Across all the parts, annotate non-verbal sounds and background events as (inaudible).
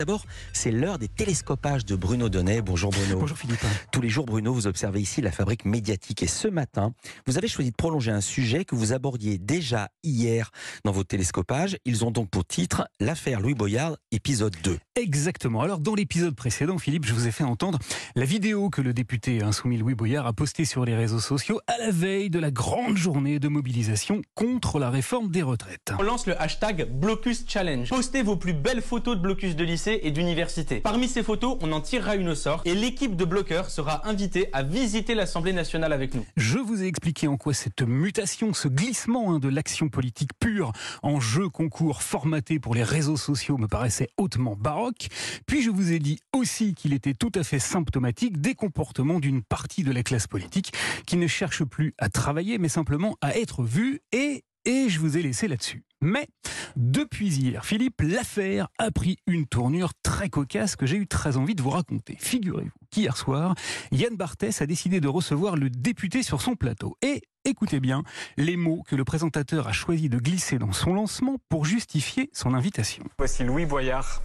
D'abord, c'est l'heure des télescopages de Bruno Donnet. Bonjour Bruno. Bonjour Philippe. Tous les jours, Bruno, vous observez ici la fabrique médiatique. Et ce matin, vous avez choisi de prolonger un sujet que vous abordiez déjà hier dans vos télescopages. Ils ont donc pour titre L'affaire Louis Boyard, épisode 2. Exactement. Alors, dans l'épisode précédent, Philippe, je vous ai fait entendre la vidéo que le député insoumis Louis Boyard a postée sur les réseaux sociaux à la veille de la grande journée de mobilisation contre la réforme des retraites. On lance le hashtag Blocus Challenge. Postez vos plus belles photos de blocus de lycée et d'université. Parmi ces photos, on en tirera une au sort et l'équipe de bloqueurs sera invitée à visiter l'Assemblée nationale avec nous. Je vous ai expliqué en quoi cette mutation, ce glissement hein, de l'action politique pure en jeu concours formaté pour les réseaux sociaux me paraissait hautement baroque. Puis je vous ai dit aussi qu'il était tout à fait symptomatique des comportements d'une partie de la classe politique qui ne cherche plus à travailler mais simplement à être vue et et je vous ai laissé là-dessus. Mais depuis hier, Philippe, l'affaire a pris une tournure très cocasse que j'ai eu très envie de vous raconter. Figurez-vous qu'hier soir, Yann Barthès a décidé de recevoir le député sur son plateau. Et écoutez bien les mots que le présentateur a choisi de glisser dans son lancement pour justifier son invitation. Voici Louis Boyard.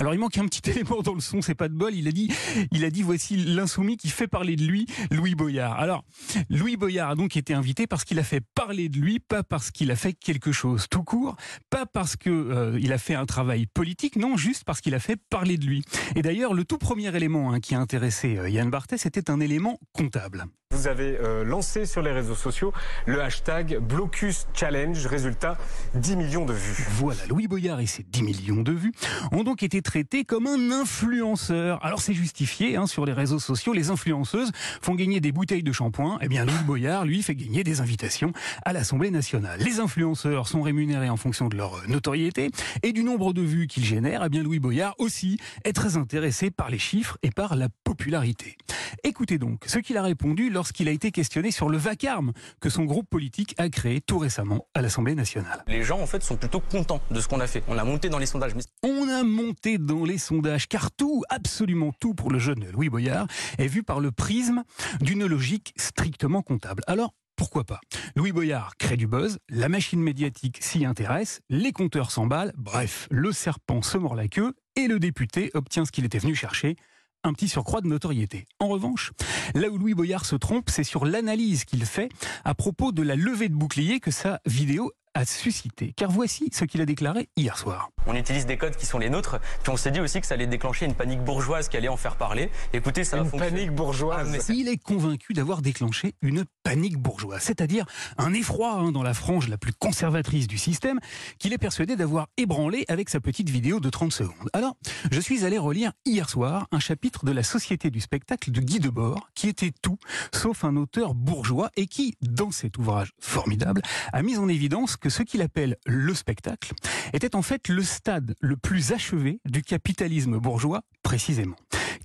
Alors il manque un petit (laughs) élément dans le son, c'est pas de bol. Il a dit, il a dit voici l'insoumis qui fait parler de lui, Louis Boyard. Alors Louis Boyard a donc été invité parce qu'il a fait parler de lui, pas parce qu'il a fait quelque chose tout court, pas parce que euh, il a fait un travail politique, non, juste parce qu'il a fait parler de lui. Et d'ailleurs, le tout premier élément hein, qui a intéressé euh, Yann Barthès était un élément comptable. Vous avez euh, lancé sur les réseaux sociaux le hashtag Blocus Challenge. Résultat, 10 millions de vues. Voilà, Louis Boyard et ses 10 millions de vues ont donc été traité comme un influenceur. Alors c'est justifié, hein, sur les réseaux sociaux, les influenceuses font gagner des bouteilles de shampoing. Eh bien Louis Boyard, lui, fait gagner des invitations à l'Assemblée nationale. Les influenceurs sont rémunérés en fonction de leur notoriété et du nombre de vues qu'ils génèrent. Eh bien Louis Boyard aussi est très intéressé par les chiffres et par la popularité. Écoutez donc ce qu'il a répondu lorsqu'il a été questionné sur le vacarme que son groupe politique a créé tout récemment à l'Assemblée nationale. Les gens, en fait, sont plutôt contents de ce qu'on a fait. On a monté dans les sondages. Mais... On a monté dans les sondages, car tout, absolument tout pour le jeune Louis Boyard est vu par le prisme d'une logique strictement comptable. Alors, pourquoi pas? Louis Boyard crée du buzz, la machine médiatique s'y intéresse, les compteurs s'emballent, bref, le serpent se mord la queue et le député obtient ce qu'il était venu chercher, un petit surcroît de notoriété. En revanche, là où Louis Boyard se trompe, c'est sur l'analyse qu'il fait à propos de la levée de bouclier que sa vidéo a suscité. Car voici ce qu'il a déclaré hier soir. On utilise des codes qui sont les nôtres, puis on s'est dit aussi que ça allait déclencher une panique bourgeoise qui allait en faire parler. Écoutez, ça Une a fonctionné. panique bourgeoise. Ah, mais ça- Il est convaincu d'avoir déclenché une panique bourgeoise, c'est-à-dire un effroi hein, dans la frange la plus conservatrice du système, qu'il est persuadé d'avoir ébranlé avec sa petite vidéo de 30 secondes. Alors, je suis allé relire hier soir un chapitre de la Société du spectacle de Guy Debord, qui était tout sauf un auteur bourgeois et qui, dans cet ouvrage formidable, a mis en évidence que ce qu'il appelle le spectacle était en fait le stade le plus achevé du capitalisme bourgeois, précisément.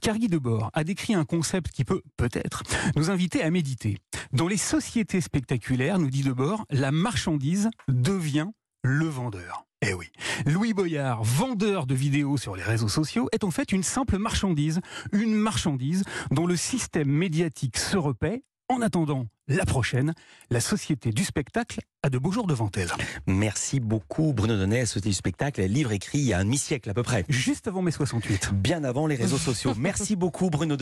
Car Guy Debord a décrit un concept qui peut, peut-être, nous inviter à méditer. Dans les sociétés spectaculaires, nous dit Debord, la marchandise devient le vendeur. Eh oui. Louis Boyard, vendeur de vidéos sur les réseaux sociaux, est en fait une simple marchandise. Une marchandise dont le système médiatique se repaît. En attendant la prochaine, la société du spectacle a de beaux jours devant elle. Merci beaucoup Bruno Donnet, Société du spectacle, livre écrit il y a un demi-siècle à peu près. Juste avant mai 68. Bien avant les réseaux sociaux. Merci beaucoup Bruno Donnet.